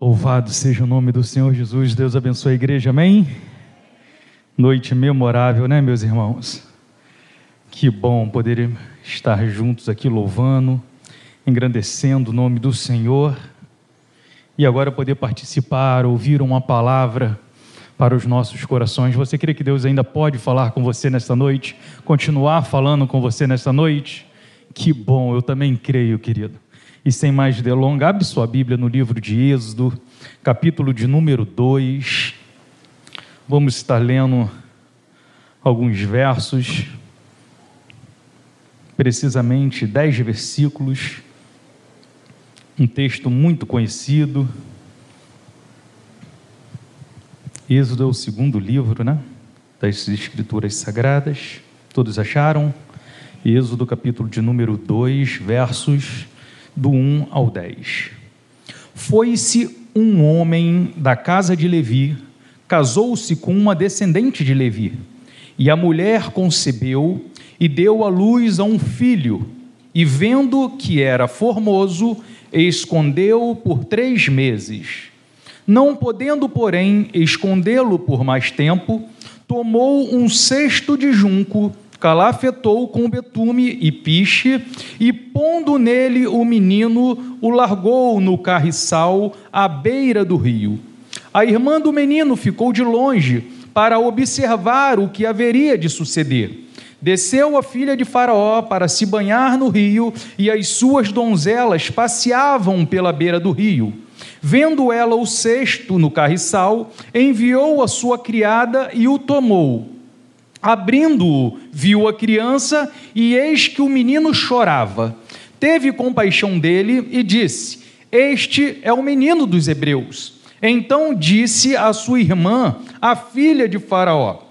Louvado seja o nome do Senhor Jesus. Deus abençoe a igreja. Amém? Noite memorável, né, meus irmãos? Que bom poder estar juntos aqui louvando, engrandecendo o nome do Senhor e agora poder participar, ouvir uma palavra para os nossos corações. Você crê que Deus ainda pode falar com você nesta noite? Continuar falando com você nesta noite? Que bom, eu também creio, querido. E sem mais delongas, abre sua Bíblia no livro de Êxodo, capítulo de número 2. Vamos estar lendo alguns versos, precisamente dez versículos, um texto muito conhecido. Êxodo é o segundo livro, né? Das Escrituras Sagradas. Todos acharam? Êxodo, capítulo de número 2, versos do 1 ao 10. Foi-se um homem da casa de Levi, casou-se com uma descendente de Levi, e a mulher concebeu e deu à luz a um filho, e vendo que era formoso, escondeu-o por três meses. Não podendo, porém, escondê-lo por mais tempo, tomou um cesto de junco calafetou com betume e piche, e pondo nele o menino, o largou no carriçal à beira do rio. A irmã do menino ficou de longe para observar o que haveria de suceder. Desceu a filha de Faraó para se banhar no rio, e as suas donzelas passeavam pela beira do rio. Vendo ela o cesto no carriçal, enviou a sua criada e o tomou Abrindo-o, viu a criança e eis que o menino chorava. Teve compaixão dele e disse: Este é o menino dos hebreus. Então disse a sua irmã, a filha de Faraó: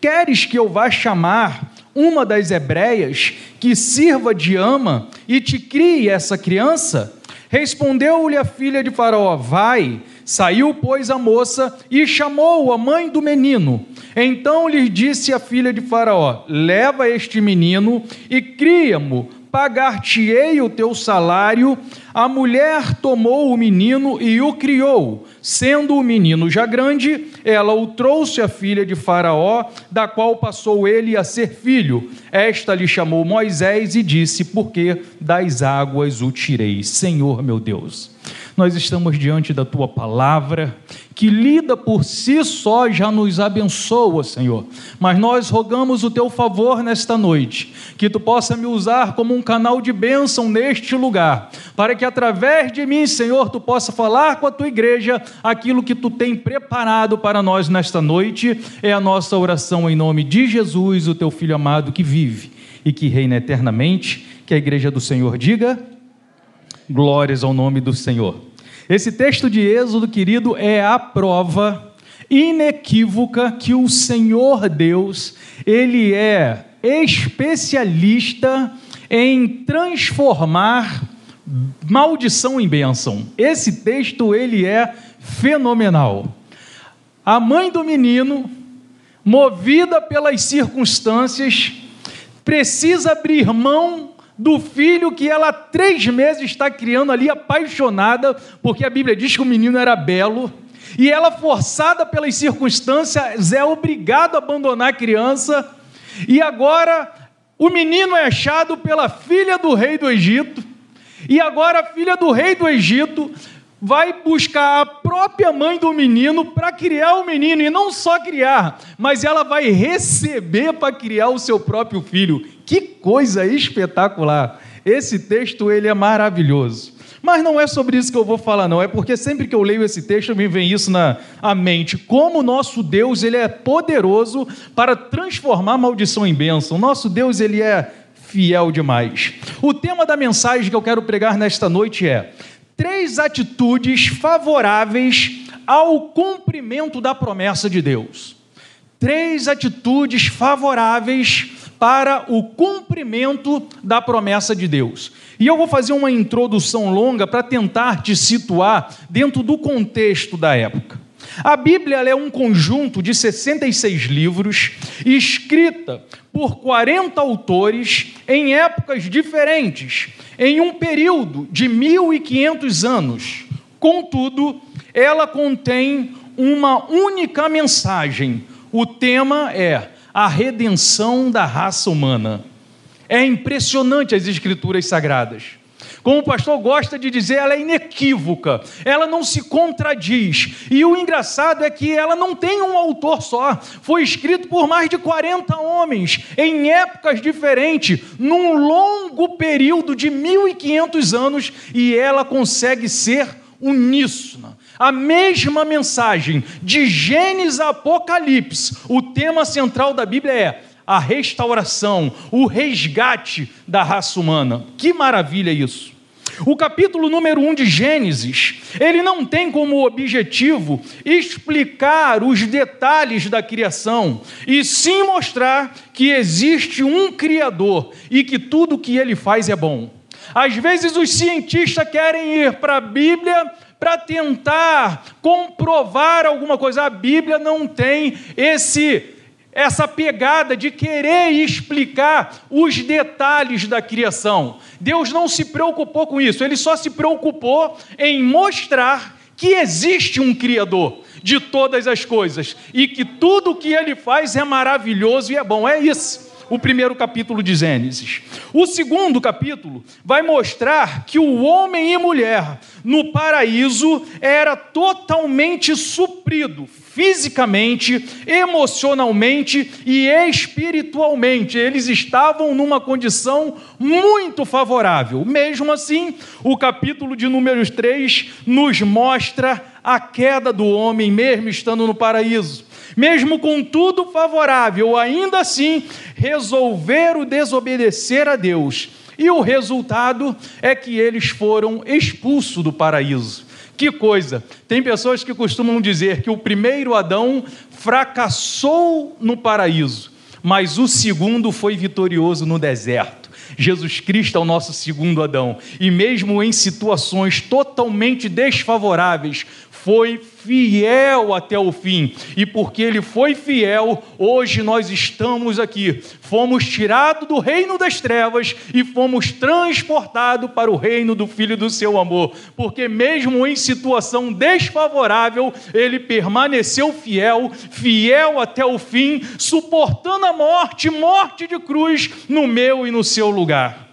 Queres que eu vá chamar uma das hebreias que sirva de ama e te crie essa criança? Respondeu-lhe a filha de Faraó: Vai. Saiu, pois, a moça e chamou a mãe do menino. Então lhe disse a filha de Faraó: Leva este menino e cria-mo pagar-te-ei o teu salário. A mulher tomou o menino e o criou. Sendo o menino já grande, ela o trouxe à filha de Faraó, da qual passou ele a ser filho. Esta lhe chamou Moisés e disse: Porque das águas o tirei, Senhor meu Deus nós estamos diante da tua palavra, que lida por si só já nos abençoa, Senhor. Mas nós rogamos o teu favor nesta noite, que tu possa me usar como um canal de bênção neste lugar, para que através de mim, Senhor, tu possa falar com a tua igreja aquilo que tu tem preparado para nós nesta noite. É a nossa oração em nome de Jesus, o teu filho amado que vive e que reina eternamente. Que a igreja do Senhor diga: Glórias ao nome do Senhor. Esse texto de Êxodo, querido, é a prova inequívoca que o Senhor Deus, ele é especialista em transformar maldição em bênção. Esse texto ele é fenomenal. A mãe do menino, movida pelas circunstâncias, precisa abrir mão do filho que ela há três meses está criando ali, apaixonada, porque a Bíblia diz que o menino era belo, e ela, forçada pelas circunstâncias, é obrigada a abandonar a criança, e agora o menino é achado pela filha do rei do Egito, e agora a filha do rei do Egito vai buscar a própria mãe do menino para criar o menino, e não só criar, mas ela vai receber para criar o seu próprio filho. Que coisa espetacular! Esse texto ele é maravilhoso. Mas não é sobre isso que eu vou falar, não. É porque sempre que eu leio esse texto, me vem isso na mente. Como o nosso Deus ele é poderoso para transformar maldição em bênção. Nosso Deus ele é fiel demais. O tema da mensagem que eu quero pregar nesta noite é três atitudes favoráveis ao cumprimento da promessa de Deus. Três atitudes favoráveis para o cumprimento da promessa de Deus. E eu vou fazer uma introdução longa para tentar te situar dentro do contexto da época. A Bíblia é um conjunto de 66 livros, escrita por 40 autores em épocas diferentes, em um período de 1500 anos. Contudo, ela contém uma única mensagem. O tema é a redenção da raça humana. É impressionante as escrituras sagradas. Como o pastor gosta de dizer, ela é inequívoca, ela não se contradiz. E o engraçado é que ela não tem um autor só, foi escrito por mais de 40 homens, em épocas diferentes, num longo período de 1500 anos, e ela consegue ser uníssona. A mesma mensagem de Gênesis a Apocalipse, o tema central da Bíblia é a restauração, o resgate da raça humana. Que maravilha isso! O capítulo número 1 de Gênesis, ele não tem como objetivo explicar os detalhes da criação, e sim mostrar que existe um Criador e que tudo que ele faz é bom. Às vezes os cientistas querem ir para a Bíblia para tentar comprovar alguma coisa. A Bíblia não tem esse essa pegada de querer explicar os detalhes da criação. Deus não se preocupou com isso, ele só se preocupou em mostrar que existe um Criador de todas as coisas e que tudo o que ele faz é maravilhoso e é bom. É isso o primeiro capítulo de Gênesis. O segundo capítulo vai mostrar que o homem e mulher no paraíso era totalmente suprido fisicamente, emocionalmente e espiritualmente. Eles estavam numa condição muito favorável. Mesmo assim, o capítulo de números 3 nos mostra a queda do homem, mesmo estando no paraíso mesmo com tudo favorável, ainda assim resolveram desobedecer a Deus. E o resultado é que eles foram expulsos do paraíso. Que coisa! Tem pessoas que costumam dizer que o primeiro Adão fracassou no paraíso, mas o segundo foi vitorioso no deserto. Jesus Cristo é o nosso segundo Adão, e mesmo em situações totalmente desfavoráveis, foi fiel até o fim, e porque ele foi fiel, hoje nós estamos aqui. Fomos tirados do reino das trevas e fomos transportados para o reino do Filho do seu amor, porque mesmo em situação desfavorável, ele permaneceu fiel, fiel até o fim, suportando a morte, morte de cruz, no meu e no seu lugar.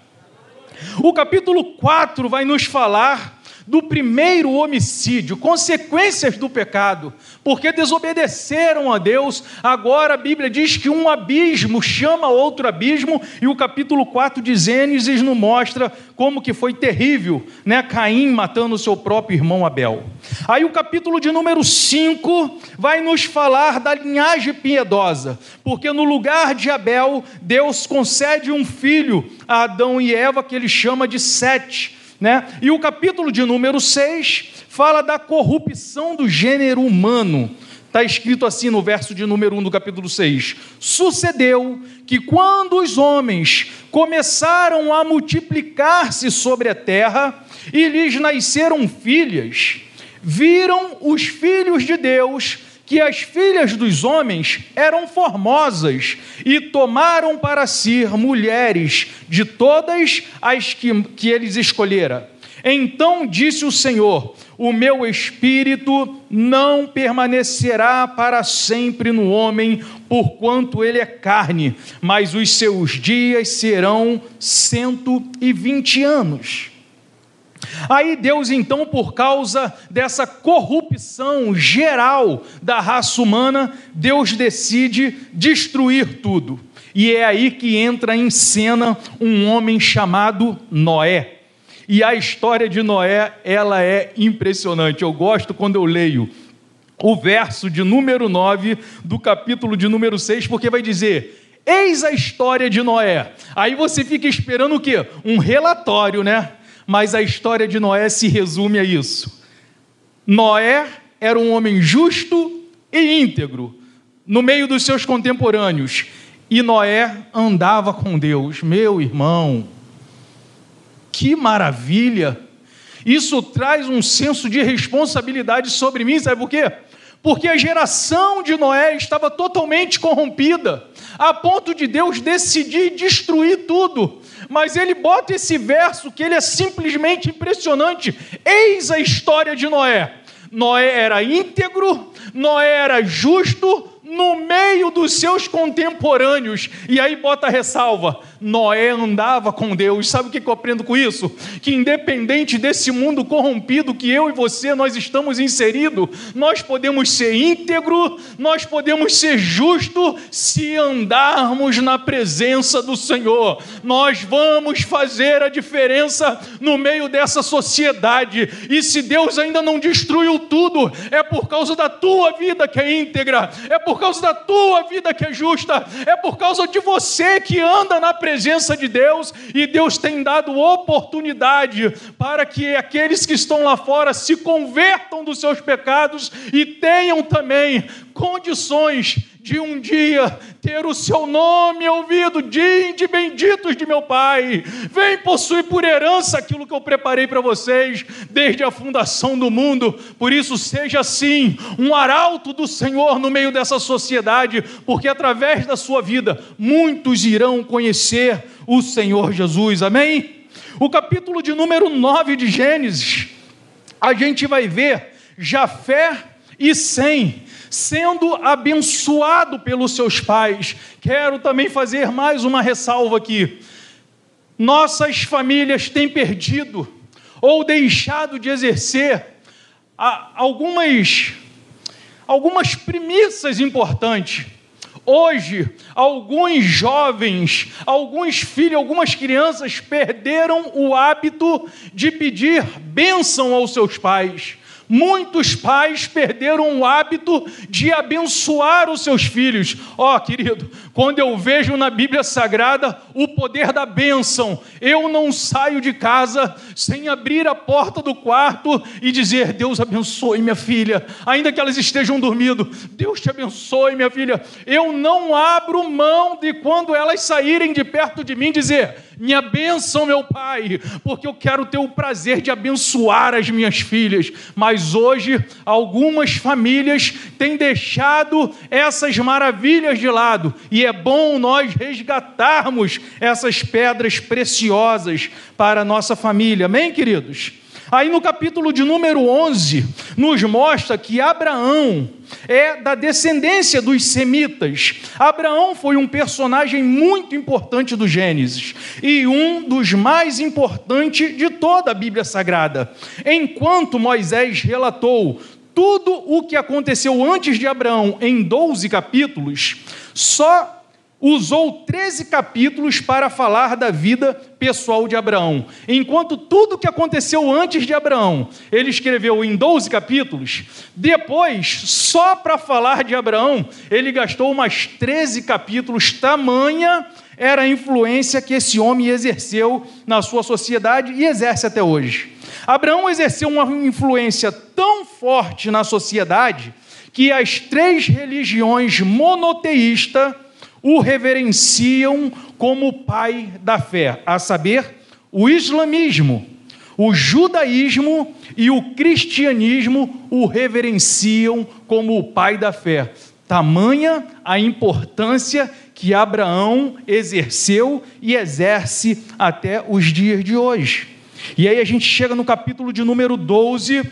O capítulo 4 vai nos falar do primeiro homicídio, consequências do pecado, porque desobedeceram a Deus. Agora a Bíblia diz que um abismo chama outro abismo, e o capítulo 4 de Gênesis nos mostra como que foi terrível, né? Caim matando seu próprio irmão Abel. Aí o capítulo de número 5 vai nos falar da linhagem piedosa, porque no lugar de Abel, Deus concede um filho a Adão e Eva que ele chama de Sete né? E o capítulo de número 6 fala da corrupção do gênero humano. Está escrito assim no verso de número 1 do capítulo 6: Sucedeu que quando os homens começaram a multiplicar-se sobre a terra e lhes nasceram filhas, viram os filhos de Deus que as filhas dos homens eram formosas e tomaram para si mulheres de todas as que, que eles escolhera. Então disse o Senhor: O meu espírito não permanecerá para sempre no homem, porquanto ele é carne, mas os seus dias serão cento e vinte anos. Aí Deus, então, por causa dessa corrupção geral da raça humana, Deus decide destruir tudo. E é aí que entra em cena um homem chamado Noé. E a história de Noé, ela é impressionante. Eu gosto quando eu leio o verso de número 9 do capítulo de número 6, porque vai dizer: Eis a história de Noé. Aí você fica esperando o quê? Um relatório, né? Mas a história de Noé se resume a isso. Noé era um homem justo e íntegro no meio dos seus contemporâneos, e Noé andava com Deus. Meu irmão, que maravilha! Isso traz um senso de responsabilidade sobre mim, sabe por quê? Porque a geração de Noé estava totalmente corrompida, a ponto de Deus decidir destruir tudo mas ele bota esse verso que ele é simplesmente impressionante. Eis a história de Noé. Noé era íntegro, Noé era justo, no meio dos seus contemporâneos. E aí bota a ressalva: Noé andava com Deus. Sabe o que eu aprendo com isso? Que independente desse mundo corrompido que eu e você nós estamos inseridos, nós podemos ser íntegro, nós podemos ser justo se andarmos na presença do Senhor. Nós vamos fazer a diferença no meio dessa sociedade. E se Deus ainda não destruiu tudo, é por causa da tua vida que é íntegra, é por causa da tua vida que é justa, é por causa de você que anda na presença de Deus e Deus tem dado oportunidade para que aqueles que estão lá fora se convertam dos seus pecados e tenham também condições de um dia ter o seu nome ouvido, de benditos de meu Pai, vem possuir por herança aquilo que eu preparei para vocês desde a fundação do mundo. Por isso, seja assim, um arauto do Senhor no meio dessa sociedade, porque através da sua vida muitos irão conhecer o Senhor Jesus. Amém? O capítulo de número 9 de Gênesis, a gente vai ver Jafé e Sem sendo abençoado pelos seus pais. Quero também fazer mais uma ressalva aqui. Nossas famílias têm perdido ou deixado de exercer algumas, algumas premissas importantes. Hoje, alguns jovens, alguns filhos, algumas crianças perderam o hábito de pedir bênção aos seus pais. Muitos pais perderam o hábito de abençoar os seus filhos. Ó, oh, querido, quando eu vejo na Bíblia Sagrada o poder da bênção, eu não saio de casa sem abrir a porta do quarto e dizer: Deus abençoe minha filha, ainda que elas estejam dormindo. Deus te abençoe, minha filha. Eu não abro mão de quando elas saírem de perto de mim dizer: minha bênção, meu Pai, porque eu quero ter o prazer de abençoar as minhas filhas. Mas hoje, algumas famílias têm deixado essas maravilhas de lado, e é bom nós resgatarmos essas pedras preciosas para a nossa família. Amém, queridos? Aí no capítulo de número 11, nos mostra que Abraão é da descendência dos semitas. Abraão foi um personagem muito importante do Gênesis e um dos mais importantes de toda a Bíblia Sagrada. Enquanto Moisés relatou tudo o que aconteceu antes de Abraão em 12 capítulos, só usou 13 capítulos para falar da vida pessoal de Abraão. Enquanto tudo que aconteceu antes de Abraão, ele escreveu em 12 capítulos, depois, só para falar de Abraão, ele gastou mais 13 capítulos, tamanha era a influência que esse homem exerceu na sua sociedade e exerce até hoje. Abraão exerceu uma influência tão forte na sociedade que as três religiões monoteístas o reverenciam como pai da fé, a saber, o islamismo, o judaísmo e o cristianismo o reverenciam como o pai da fé. Tamanha a importância que Abraão exerceu e exerce até os dias de hoje. E aí a gente chega no capítulo de número 12,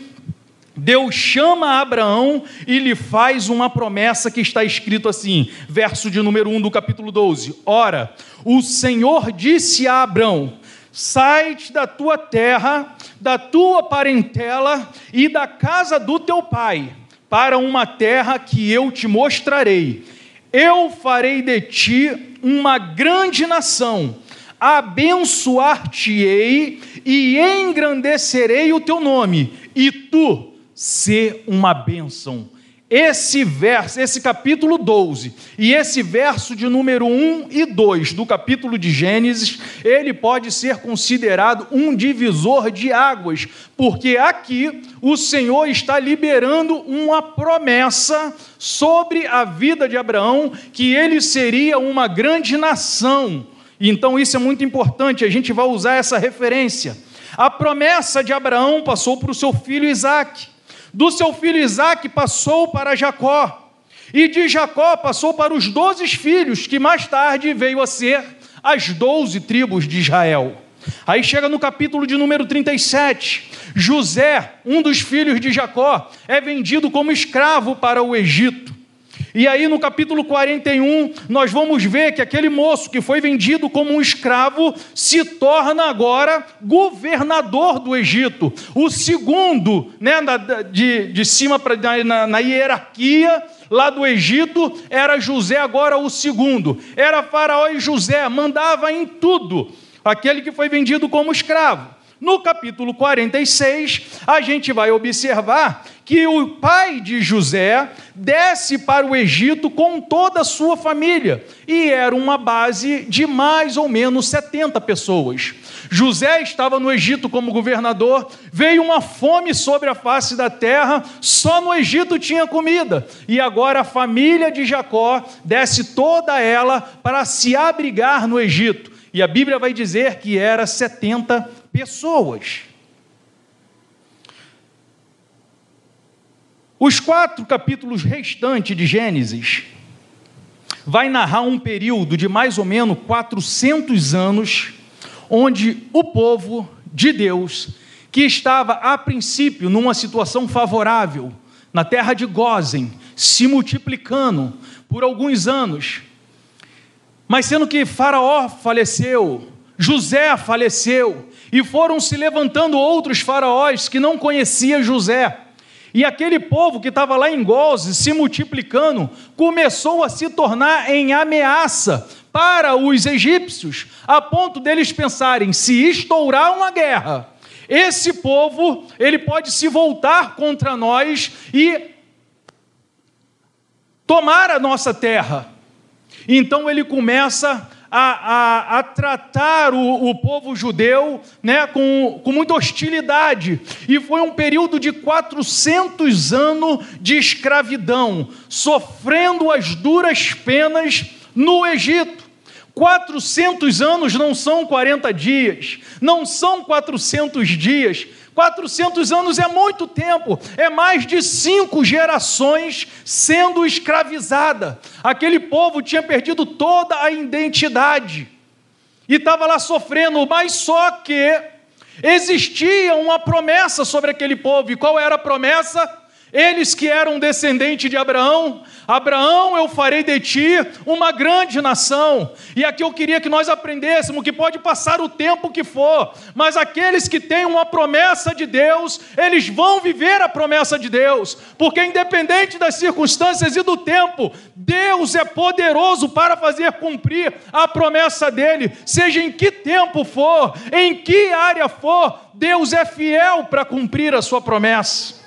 Deus chama Abraão e lhe faz uma promessa que está escrito assim, verso de número 1 do capítulo 12. Ora, o Senhor disse a Abraão: Sai da tua terra, da tua parentela e da casa do teu pai, para uma terra que eu te mostrarei. Eu farei de ti uma grande nação, abençoar-te-ei e engrandecerei o teu nome, e tu ser uma bênção. Esse verso, esse capítulo 12 e esse verso de número 1 e 2 do capítulo de Gênesis, ele pode ser considerado um divisor de águas, porque aqui o Senhor está liberando uma promessa sobre a vida de Abraão, que ele seria uma grande nação. Então isso é muito importante, a gente vai usar essa referência. A promessa de Abraão passou para o seu filho Isaque. Do seu filho Isaque passou para Jacó, e de Jacó passou para os doze filhos, que mais tarde veio a ser as doze tribos de Israel. Aí chega no capítulo de número 37. José, um dos filhos de Jacó, é vendido como escravo para o Egito. E aí no capítulo 41, nós vamos ver que aquele moço que foi vendido como um escravo se torna agora governador do Egito. O segundo, né, de, de cima para na, na hierarquia lá do Egito, era José, agora o segundo. Era Faraó e José, mandava em tudo aquele que foi vendido como escravo. No capítulo 46, a gente vai observar que o pai de José desce para o Egito com toda a sua família, e era uma base de mais ou menos 70 pessoas. José estava no Egito como governador, veio uma fome sobre a face da terra, só no Egito tinha comida, e agora a família de Jacó desce toda ela para se abrigar no Egito. E a Bíblia vai dizer que era 70 pessoas. Os quatro capítulos restantes de Gênesis vai narrar um período de mais ou menos 400 anos, onde o povo de Deus, que estava a princípio numa situação favorável, na terra de Gozen, se multiplicando por alguns anos, mas sendo que Faraó faleceu, José faleceu, e foram se levantando outros faraós que não conhecia José. E aquele povo que estava lá em Goze, se multiplicando, começou a se tornar em ameaça para os egípcios, a ponto deles pensarem: se estourar uma guerra, esse povo ele pode se voltar contra nós e tomar a nossa terra. Então ele começa a, a, a tratar o, o, povo judeu né, com, com muita hostilidade. E foi um período de 400 anos de escravidão, sofrendo as duras penas no Egito. 400 anos não são 40 dias, não são 400 dias, 400 anos é muito tempo, é mais de cinco gerações sendo escravizada. Aquele povo tinha perdido toda a identidade e estava lá sofrendo, mas só que existia uma promessa sobre aquele povo, e qual era a promessa? Eles que eram descendentes de Abraão, Abraão, eu farei de ti uma grande nação. E aqui eu queria que nós aprendêssemos que pode passar o tempo que for, mas aqueles que têm uma promessa de Deus, eles vão viver a promessa de Deus, porque independente das circunstâncias e do tempo, Deus é poderoso para fazer cumprir a promessa dele, seja em que tempo for, em que área for, Deus é fiel para cumprir a sua promessa.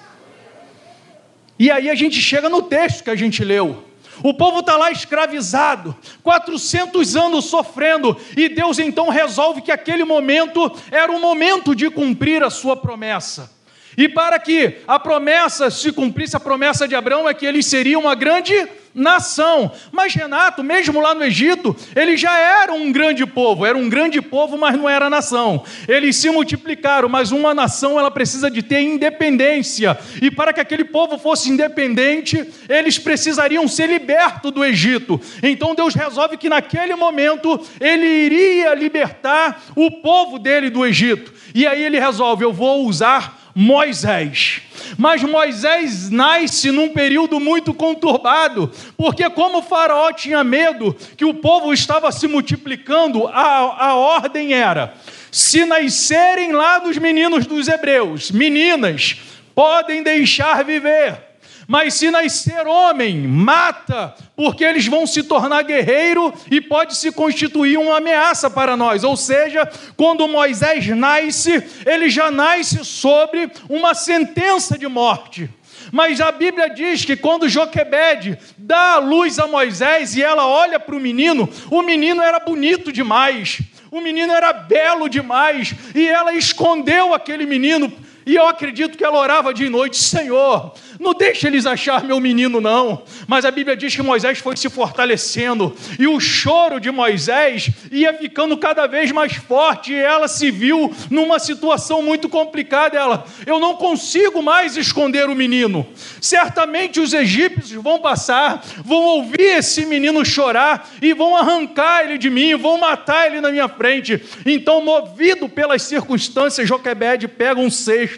E aí a gente chega no texto que a gente leu. O povo está lá escravizado, 400 anos sofrendo, e Deus então resolve que aquele momento era o momento de cumprir a sua promessa. E para que a promessa se cumprisse, a promessa de Abraão é que ele seria uma grande nação. Mas Renato, mesmo lá no Egito, ele já era um grande povo, era um grande povo, mas não era nação. Eles se multiplicaram, mas uma nação ela precisa de ter independência. E para que aquele povo fosse independente, eles precisariam ser libertos do Egito. Então Deus resolve que naquele momento ele iria libertar o povo dele do Egito. E aí ele resolve: eu vou usar Moisés. Mas Moisés nasce num período muito conturbado, porque, como Faraó tinha medo que o povo estava se multiplicando, a, a ordem era: se nascerem lá dos meninos dos hebreus, meninas, podem deixar viver mas se nascer homem, mata, porque eles vão se tornar guerreiro e pode se constituir uma ameaça para nós. Ou seja, quando Moisés nasce, ele já nasce sobre uma sentença de morte. Mas a Bíblia diz que quando Joquebede dá a luz a Moisés e ela olha para o menino, o menino era bonito demais, o menino era belo demais, e ela escondeu aquele menino e eu acredito que ela orava de noite: Senhor, não deixa eles achar meu menino, não. Mas a Bíblia diz que Moisés foi se fortalecendo, e o choro de Moisés ia ficando cada vez mais forte, e ela se viu numa situação muito complicada. Ela, eu não consigo mais esconder o menino. Certamente os egípcios vão passar, vão ouvir esse menino chorar e vão arrancar ele de mim, vão matar ele na minha frente. Então, movido pelas circunstâncias, Joquebede pega um cesto,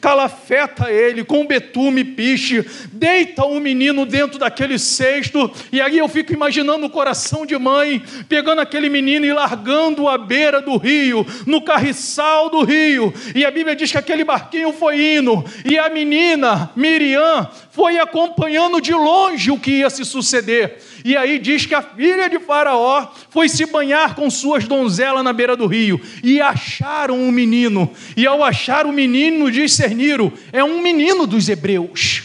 calafeta ele com betume, piche, deita o menino dentro daquele cesto, e aí eu fico imaginando o coração de mãe pegando aquele menino e largando à beira do rio, no carriçal do rio. E a Bíblia diz que aquele barquinho foi indo, e a menina, Miriam, foi acompanhando de longe o que ia se suceder. E aí diz que a filha de Faraó foi se banhar com suas donzelas na beira do rio e acharam um menino. E ao achar o menino, discerniram: é um menino dos hebreus.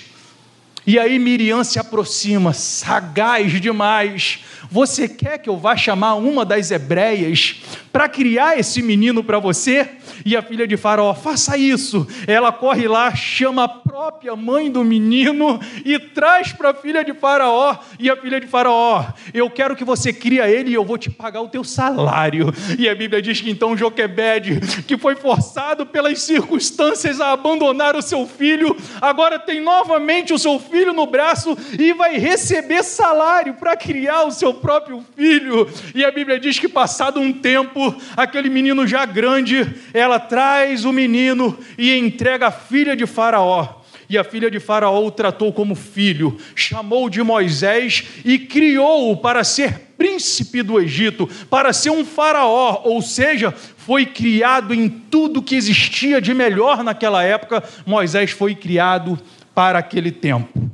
E aí Miriam se aproxima, sagaz demais. Você quer que eu vá chamar uma das hebreias para criar esse menino para você? E a filha de Faraó, faça isso. Ela corre lá, chama a própria mãe do menino e traz para a filha de Faraó. E a filha de Faraó, eu quero que você cria ele e eu vou te pagar o teu salário. E a Bíblia diz que então Joquebede, que foi forçado pelas circunstâncias a abandonar o seu filho, agora tem novamente o seu filho no braço e vai receber salário para criar o seu próprio filho. E a Bíblia diz que passado um tempo, aquele menino já grande, ela traz o menino e entrega a filha de Faraó. E a filha de Faraó o tratou como filho, chamou de Moisés e criou-o para ser príncipe do Egito, para ser um faraó, ou seja, foi criado em tudo que existia de melhor naquela época. Moisés foi criado para aquele tempo.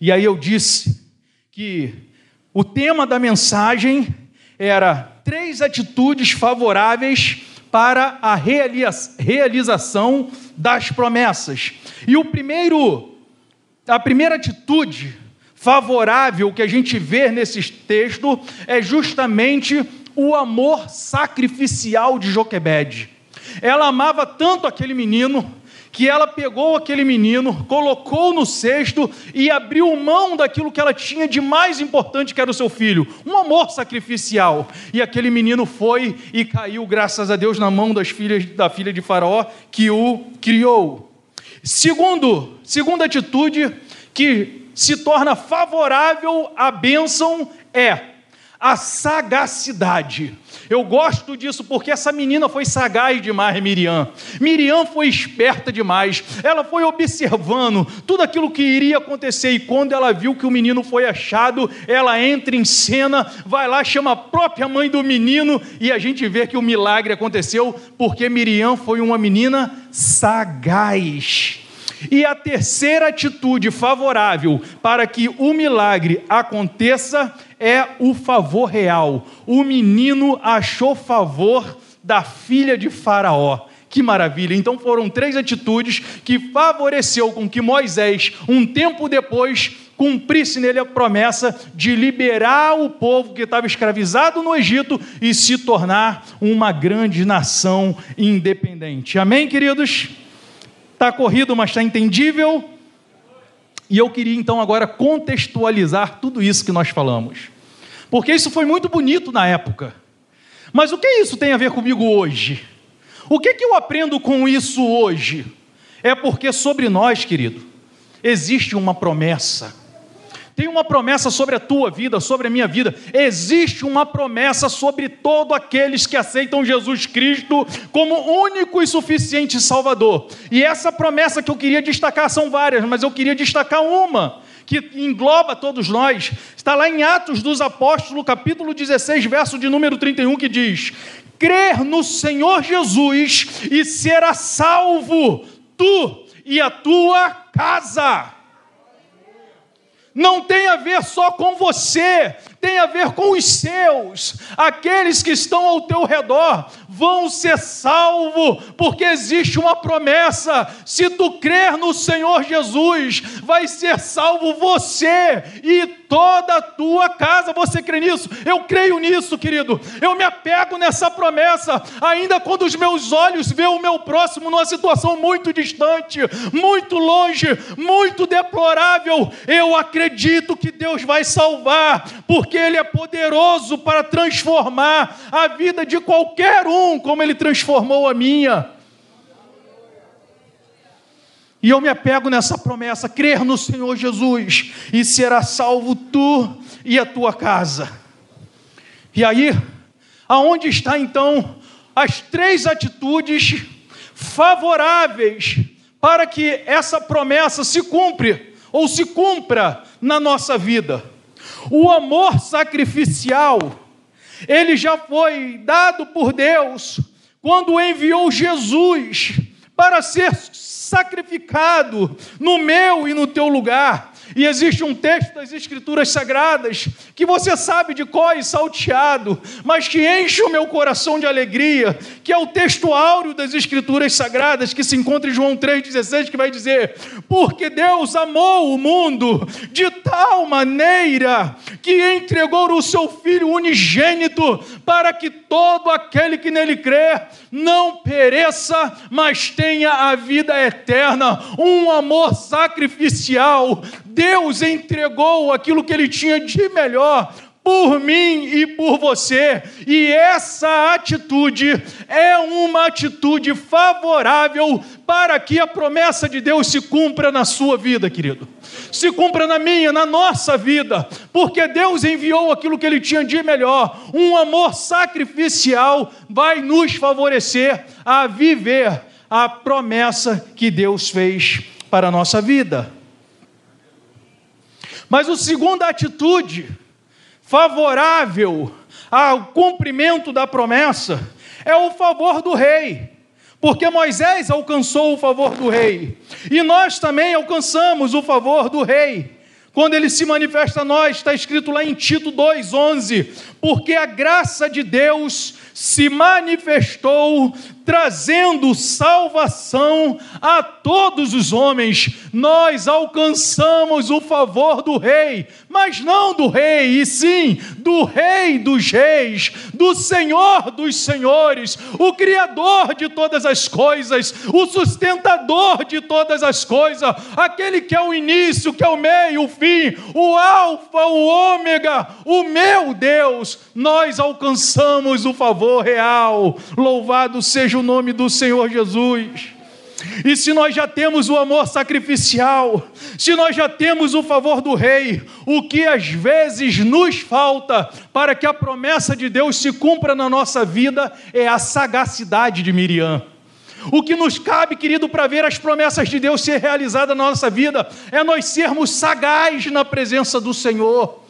E aí eu disse que o tema da mensagem era três atitudes favoráveis para a realização das promessas. E o primeiro, a primeira atitude favorável que a gente vê nesse texto é justamente o amor sacrificial de Joquebede. Ela amava tanto aquele menino que ela pegou aquele menino, colocou no cesto e abriu mão daquilo que ela tinha de mais importante, que era o seu filho, um amor sacrificial. E aquele menino foi e caiu, graças a Deus, na mão das filhas da filha de Faraó que o criou. Segundo, segunda atitude que se torna favorável à bênção é a sagacidade. Eu gosto disso porque essa menina foi sagaz demais, Miriam. Miriam foi esperta demais. Ela foi observando tudo aquilo que iria acontecer e quando ela viu que o menino foi achado, ela entra em cena, vai lá, chama a própria mãe do menino e a gente vê que o milagre aconteceu porque Miriam foi uma menina sagaz. E a terceira atitude favorável para que o milagre aconteça é o favor real. O menino achou favor da filha de Faraó. Que maravilha! Então foram três atitudes que favoreceu com que Moisés, um tempo depois, cumprisse nele a promessa de liberar o povo que estava escravizado no Egito e se tornar uma grande nação independente. Amém, queridos? Está corrido, mas está entendível? E eu queria então agora contextualizar tudo isso que nós falamos. Porque isso foi muito bonito na época. Mas o que isso tem a ver comigo hoje? O que, que eu aprendo com isso hoje? É porque sobre nós, querido, existe uma promessa tem uma promessa sobre a tua vida, sobre a minha vida. Existe uma promessa sobre todos aqueles que aceitam Jesus Cristo como único e suficiente Salvador. E essa promessa que eu queria destacar são várias, mas eu queria destacar uma que engloba todos nós. Está lá em Atos dos Apóstolos, capítulo 16, verso de número 31, que diz: Crer no Senhor Jesus e será salvo tu e a tua casa não tem a ver só com você, tem a ver com os seus. Aqueles que estão ao teu redor vão ser salvos, porque existe uma promessa: se tu crer no Senhor Jesus, vai ser salvo você e toda a tua casa. Você crê nisso? Eu creio nisso, querido. Eu me apego nessa promessa, ainda quando os meus olhos veem o meu próximo numa situação muito distante, muito longe, muito deplorável. Eu acredito que Deus vai salvar, porque Ele é poderoso para transformar a vida de qualquer um, como Ele transformou a minha. E eu me apego nessa promessa, crer no Senhor Jesus, e será salvo tu e a tua casa. E aí, aonde está então as três atitudes favoráveis para que essa promessa se cumpre ou se cumpra na nossa vida? O amor sacrificial, ele já foi dado por Deus quando enviou Jesus para ser sacrificado no meu e no teu lugar. E existe um texto das Escrituras Sagradas que você sabe de có e salteado, mas que enche o meu coração de alegria, que é o texto áureo das Escrituras Sagradas, que se encontra em João 3,16, que vai dizer: Porque Deus amou o mundo de tal maneira que entregou o seu Filho unigênito, para que todo aquele que nele crê não pereça, mas tenha a vida eterna. Um amor sacrificial Deus entregou aquilo que ele tinha de melhor por mim e por você, e essa atitude é uma atitude favorável para que a promessa de Deus se cumpra na sua vida, querido. Se cumpra na minha, na nossa vida, porque Deus enviou aquilo que ele tinha de melhor. Um amor sacrificial vai nos favorecer a viver a promessa que Deus fez para a nossa vida. Mas a segunda atitude, favorável ao cumprimento da promessa, é o favor do rei. Porque Moisés alcançou o favor do rei, e nós também alcançamos o favor do rei. Quando ele se manifesta a nós, está escrito lá em Tito 2,11: porque a graça de Deus se manifestou trazendo salvação a todos os homens. Nós alcançamos o favor do Rei, mas não do Rei, e sim do Rei dos Reis, do Senhor dos Senhores, o Criador de todas as coisas, o sustentador de todas as coisas, aquele que é o início, que é o meio, o fim, o Alfa, o Ômega, o meu Deus. Nós alcançamos o favor real. Louvado seja o o nome do Senhor Jesus. E se nós já temos o amor sacrificial, se nós já temos o favor do Rei, o que às vezes nos falta para que a promessa de Deus se cumpra na nossa vida é a sagacidade de Miriam. O que nos cabe, querido, para ver as promessas de Deus ser realizadas na nossa vida é nós sermos sagazes na presença do Senhor.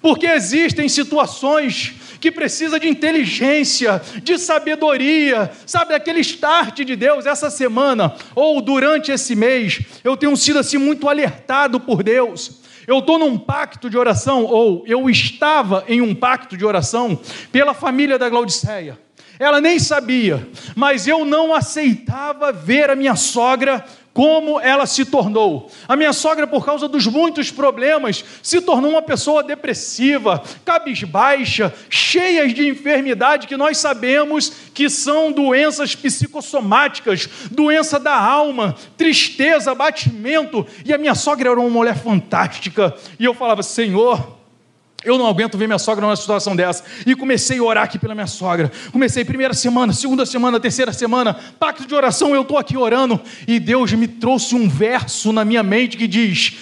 Porque existem situações que precisa de inteligência, de sabedoria, sabe, aquele start de Deus essa semana ou durante esse mês. Eu tenho sido assim muito alertado por Deus. Eu estou num pacto de oração, ou eu estava em um pacto de oração pela família da Glaudiceia. Ela nem sabia, mas eu não aceitava ver a minha sogra como ela se tornou. A minha sogra, por causa dos muitos problemas, se tornou uma pessoa depressiva, cabisbaixa, cheia de enfermidade que nós sabemos que são doenças psicossomáticas, doença da alma, tristeza, abatimento. E a minha sogra era uma mulher fantástica. E eu falava: Senhor, eu não aguento ver minha sogra numa situação dessa. E comecei a orar aqui pela minha sogra. Comecei primeira semana, segunda semana, terceira semana, pacto de oração, eu estou aqui orando. E Deus me trouxe um verso na minha mente que diz: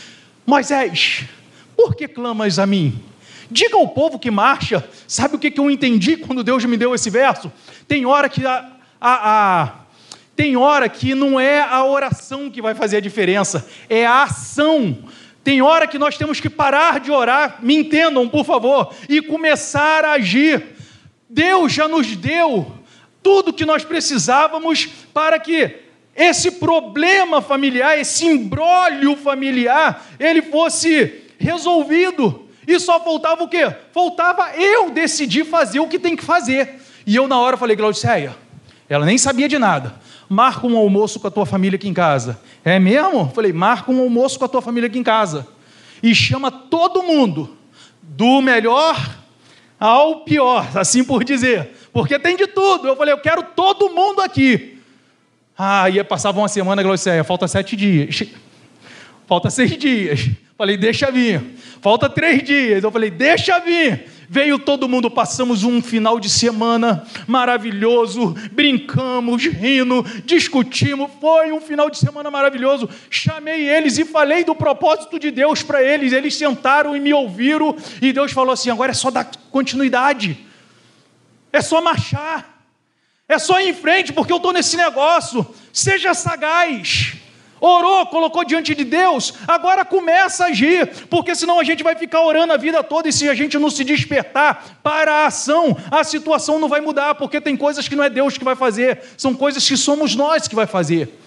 Moisés, por que clamas a mim? Diga ao povo que marcha. Sabe o que eu entendi quando Deus me deu esse verso? Tem hora que a, a, a tem hora que não é a oração que vai fazer a diferença, é a ação tem hora que nós temos que parar de orar, me entendam, por favor, e começar a agir. Deus já nos deu tudo que nós precisávamos para que esse problema familiar, esse imbróglio familiar, ele fosse resolvido. E só faltava o quê? Faltava eu decidir fazer o que tem que fazer. E eu, na hora, falei, Glaudiceia, ela nem sabia de nada marca um almoço com a tua família aqui em casa. É mesmo? Falei, marca um almoço com a tua família aqui em casa. E chama todo mundo. do melhor ao pior, assim por dizer, porque tem de tudo. Eu falei, eu quero todo mundo aqui. Ah, ia passava uma semana, Glaucia, falta sete dias, falta seis dias. Falei, deixa vir. Falta três dias. Eu falei, deixa vir. Veio todo mundo, passamos um final de semana maravilhoso, brincamos, rindo, discutimos. Foi um final de semana maravilhoso. Chamei eles e falei do propósito de Deus para eles. Eles sentaram e me ouviram. E Deus falou assim: agora é só dar continuidade, é só marchar, é só ir em frente, porque eu estou nesse negócio. Seja sagaz. Orou, colocou diante de Deus, agora começa a agir, porque senão a gente vai ficar orando a vida toda e se a gente não se despertar para a ação, a situação não vai mudar, porque tem coisas que não é Deus que vai fazer, são coisas que somos nós que vai fazer.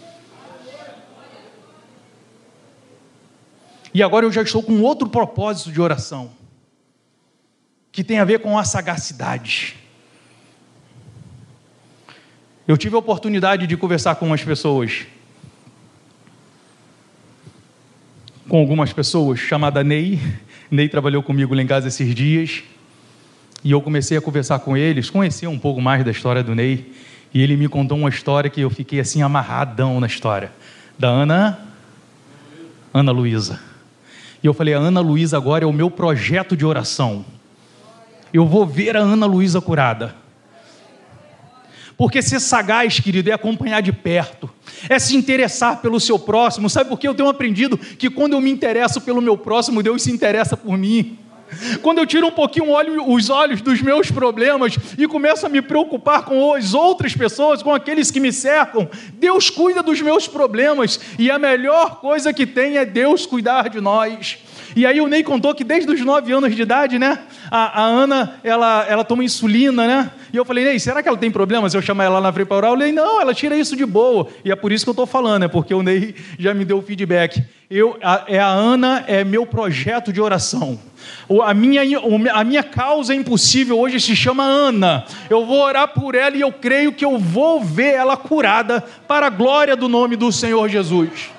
E agora eu já estou com outro propósito de oração, que tem a ver com a sagacidade. Eu tive a oportunidade de conversar com umas pessoas com algumas pessoas, chamada Ney. Ney trabalhou comigo lá em casa esses dias. E eu comecei a conversar com eles, conhecer um pouco mais da história do Ney. E ele me contou uma história que eu fiquei assim amarradão na história. Da Ana. Ana Luísa. E eu falei: a Ana Luísa agora é o meu projeto de oração. Eu vou ver a Ana Luísa curada. Porque ser sagaz, querido, é acompanhar de perto, é se interessar pelo seu próximo. Sabe por quê? Eu tenho aprendido que quando eu me interesso pelo meu próximo, Deus se interessa por mim. Quando eu tiro um pouquinho os olhos dos meus problemas e começo a me preocupar com as outras pessoas, com aqueles que me cercam, Deus cuida dos meus problemas e a melhor coisa que tem é Deus cuidar de nós. E aí o Ney contou que desde os nove anos de idade, né? A, a, Ana, ela, ela toma insulina, né? E eu falei, Ney, será que ela tem problemas? Eu chamar ela na frente para orar. Eu falei, não, ela tira isso de boa. E é por isso que eu estou falando, é porque o Ney já me deu o feedback. Eu, a, é a Ana, é meu projeto de oração. A minha, a minha causa impossível hoje se chama Ana. Eu vou orar por ela e eu creio que eu vou ver ela curada para a glória do nome do Senhor Jesus.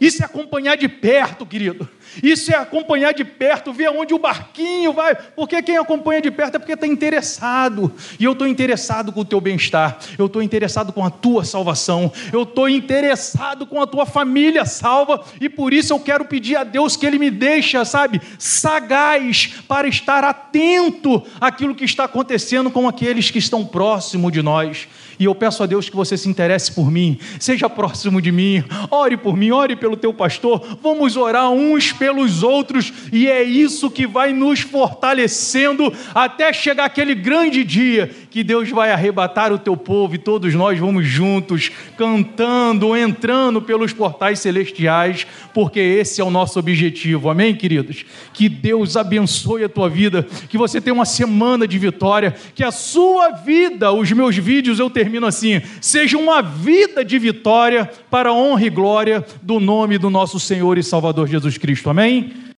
Isso é acompanhar de perto, querido. Isso é acompanhar de perto, ver aonde o barquinho vai. Porque quem acompanha de perto é porque está interessado. E eu estou interessado com o teu bem-estar. Eu estou interessado com a tua salvação. Eu estou interessado com a tua família salva. E por isso eu quero pedir a Deus que Ele me deixe, sabe, sagaz para estar atento àquilo que está acontecendo com aqueles que estão próximo de nós. E eu peço a Deus que você se interesse por mim, seja próximo de mim, ore por mim, ore pelo teu pastor. Vamos orar uns pelos outros, e é isso que vai nos fortalecendo até chegar aquele grande dia que Deus vai arrebatar o teu povo e todos nós vamos juntos, cantando, entrando pelos portais celestiais, porque esse é o nosso objetivo. Amém, queridos? Que Deus abençoe a tua vida, que você tenha uma semana de vitória, que a sua vida, os meus vídeos eu termino assim, seja uma vida de vitória para a honra e glória do nome do nosso Senhor e Salvador Jesus Cristo. Amém?